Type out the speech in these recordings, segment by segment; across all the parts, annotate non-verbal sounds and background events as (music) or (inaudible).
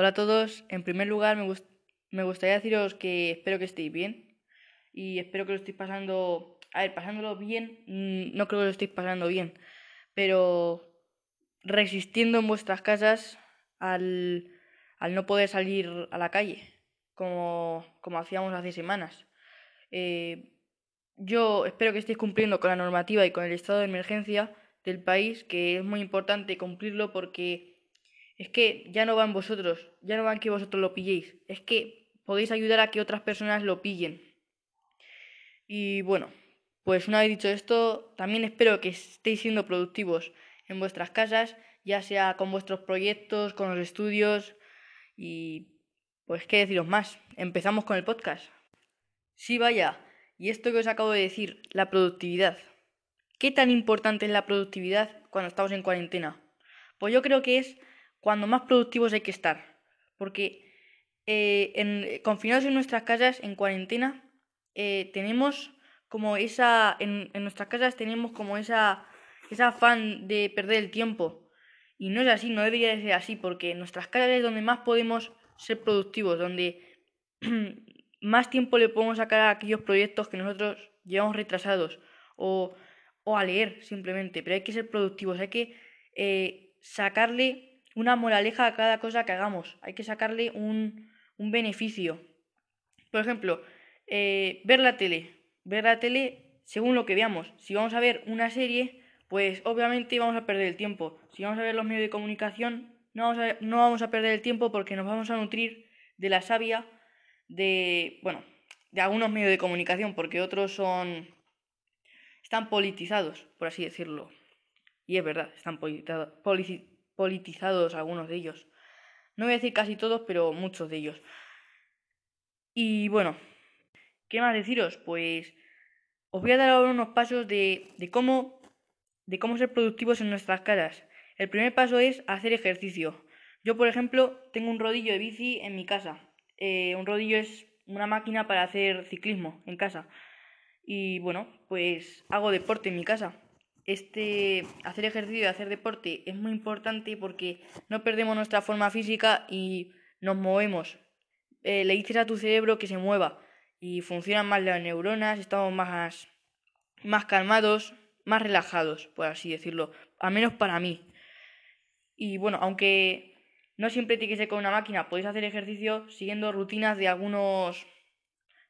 Hola a todos. En primer lugar, me, gustaría deciros que espero que estéis bien y espero que lo estéis pasando. A ver, pasándolo bien, mm, no creo que lo estéis pasando bien, pero resistiendo en vuestras casas al, al no poder salir a la calle, como, como hacíamos hace semanas. Eh, yo espero que estéis cumpliendo con la normativa y con el estado de emergencia del país, que es muy importante cumplirlo porque es que ya no van vosotros, ya no van que vosotros lo pilléis, es que podéis ayudar a que otras personas lo pillen. Y bueno, pues una vez dicho esto, también espero que estéis siendo productivos en vuestras casas, ya sea con vuestros proyectos, con los estudios y pues qué deciros más. Empezamos con el podcast. Sí, vaya, y esto que os acabo de decir, la productividad. ¿Qué tan importante es la productividad cuando estamos en cuarentena? Pues yo creo que es cuando más productivos hay que estar. Porque eh, en, confinados en nuestras casas, en cuarentena, eh, tenemos como esa. En, en, nuestras casas tenemos como esa. esa afán de perder el tiempo. Y no es así, no debería de ser así, porque en nuestras casas es donde más podemos ser productivos, donde (clears throat) más tiempo le podemos sacar a aquellos proyectos que nosotros llevamos retrasados. O, o a leer simplemente. Pero hay que ser productivos, hay que eh, sacarle una moraleja a cada cosa que hagamos. Hay que sacarle un, un beneficio. Por ejemplo, eh, ver la tele. Ver la tele según lo que veamos. Si vamos a ver una serie, pues obviamente vamos a perder el tiempo. Si vamos a ver los medios de comunicación, no vamos a, no vamos a perder el tiempo porque nos vamos a nutrir de la savia de, bueno, de algunos medios de comunicación, porque otros son, están politizados, por así decirlo. Y es verdad, están politizados politizados algunos de ellos. No voy a decir casi todos, pero muchos de ellos. Y bueno, ¿qué más deciros? Pues os voy a dar ahora unos pasos de, de cómo, de cómo ser productivos en nuestras caras. El primer paso es hacer ejercicio. Yo, por ejemplo, tengo un rodillo de bici en mi casa. Eh, un rodillo es una máquina para hacer ciclismo en casa. Y bueno, pues hago deporte en mi casa este hacer ejercicio y hacer deporte es muy importante porque no perdemos nuestra forma física y nos movemos. Eh, le dices a tu cerebro que se mueva y funcionan más las neuronas, estamos más, más calmados, más relajados, por así decirlo, al menos para mí. Y bueno, aunque no siempre tiene que ser con una máquina, podéis hacer ejercicio siguiendo rutinas de algunos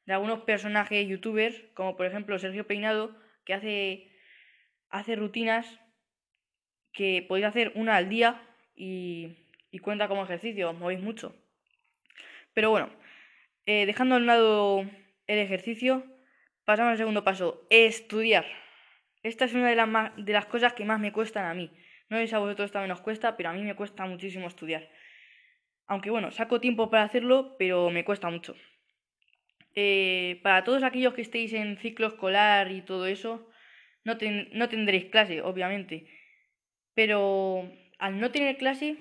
de algunos personajes youtubers, como por ejemplo Sergio Peinado, que hace hace rutinas que podéis hacer una al día y, cuenta como ejercicio, os movéis mucho. Pero bueno, eh, dejando a un lado el ejercicio, pasamos al segundo paso, estudiar. Esta es una de las, de las cosas que más me cuestan a mí. No sé si a vosotros también os cuesta, pero a mí me cuesta muchísimo estudiar. Aunque bueno, saco tiempo para hacerlo, pero me cuesta mucho. Eh, para todos aquellos que estéis en ciclo escolar y todo eso, no, no tendréis clase, obviamente. Pero al no tener clase,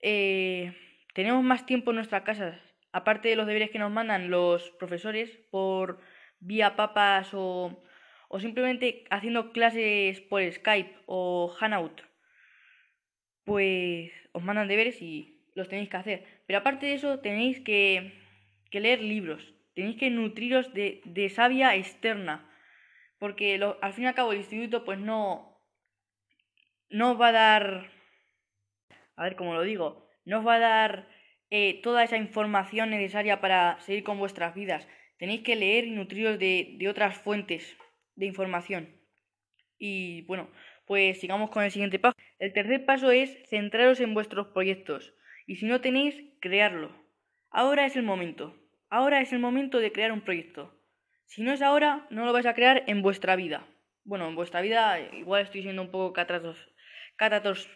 eh, tenemos más tiempo en nuestras casas. Aparte de los deberes que nos mandan los profesores por vía papas o, o simplemente haciendo clases por Skype o Hangout, pues os mandan deberes y los tenéis que hacer. Pero aparte de eso, tenéis que, que leer libros, tenéis que nutriros de, de savia externa porque al fin y al cabo el instituto pues no, no va a dar, a ver cómo lo digo, no os va a dar eh, toda esa información necesaria para seguir con vuestras vidas. Tenéis que leer y nutriros de, de otras fuentes de información. Y bueno, pues sigamos con el siguiente paso. El tercer paso es centraros en vuestros proyectos. Y si no tenéis, crearlo. Ahora es el momento. Ahora es el momento de crear un proyecto. Si no es ahora, no lo vais a crear en vuestra vida. Bueno, en vuestra vida igual estoy siendo un poco catatos, catatos,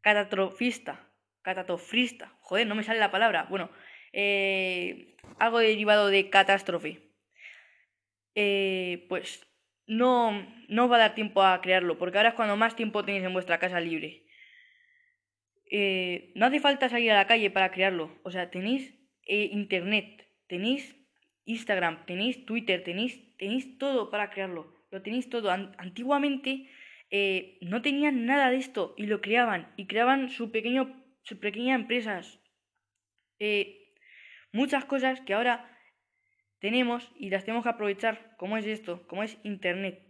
catastrofista, catastrofista. Joder, no me sale la palabra. Bueno, eh, algo derivado de catástrofe. Eh, pues no, no os va a dar tiempo a crearlo, porque ahora es cuando más tiempo tenéis en vuestra casa libre. Eh, no hace falta salir a la calle para crearlo. O sea, tenéis internet, tenéis Instagram, tenéis Twitter, tenéis, tenéis todo para crearlo. Lo tenéis todo. antiguamente eh, no tenían nada de esto y lo creaban. Y creaban su pequeño pequeñas empresas. Eh, muchas cosas que ahora tenemos y las tenemos que aprovechar, como es esto, como es Internet.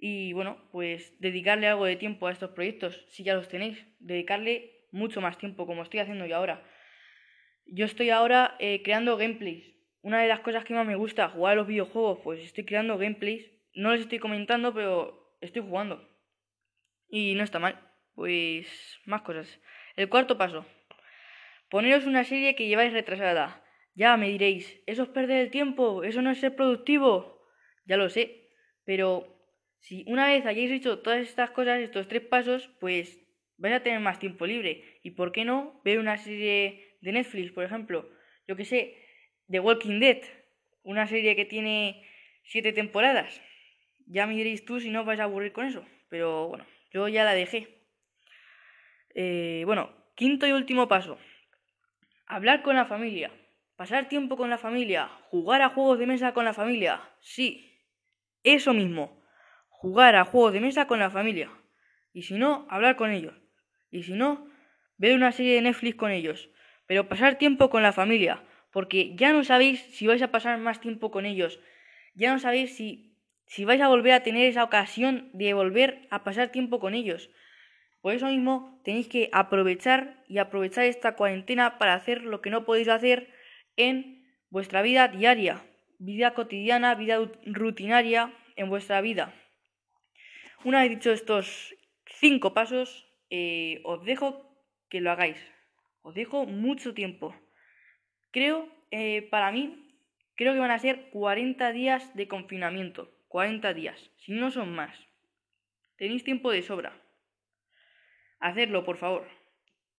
Y bueno, pues dedicarle algo de tiempo a estos proyectos, si ya los tenéis, dedicarle mucho más tiempo, como estoy haciendo yo ahora. Yo estoy ahora eh, creando gameplays. Una de las cosas que más me gusta, jugar a los videojuegos, pues estoy creando gameplays. No les estoy comentando, pero estoy jugando. Y no está mal. Pues más cosas. El cuarto paso. Poneros una serie que lleváis retrasada. Ya me diréis, ¿eso es perder el tiempo? ¿Eso no es ser productivo? Ya lo sé. Pero si una vez hayáis hecho todas estas cosas, estos tres pasos, pues vais a tener más tiempo libre. ¿Y por qué no ver una serie de Netflix, por ejemplo? Yo que sé, The Walking Dead, una serie que tiene siete temporadas. Ya me diréis tú si no vais a aburrir con eso. Pero bueno, yo ya la dejé. Eh, bueno, quinto y último paso. Hablar con la familia. Pasar tiempo con la familia. Jugar a juegos de mesa con la familia. Sí, eso mismo jugar a juegos de mesa con la familia. Y si no, hablar con ellos. Y si no, ver una serie de Netflix con ellos. Pero pasar tiempo con la familia. Porque ya no sabéis si vais a pasar más tiempo con ellos. Ya no sabéis si, si vais a volver a tener esa ocasión de volver a pasar tiempo con ellos. Por eso mismo tenéis que aprovechar y aprovechar esta cuarentena para hacer lo que no podéis hacer en vuestra vida diaria, vida cotidiana, vida rutinaria en vuestra vida. Una vez dicho estos cinco pasos, eh, os dejo que lo hagáis. Os dejo mucho tiempo. Creo, eh, para mí, creo que van a ser 40 días de confinamiento. 40 días, si no son más. Tenéis tiempo de sobra. Hacedlo, por favor.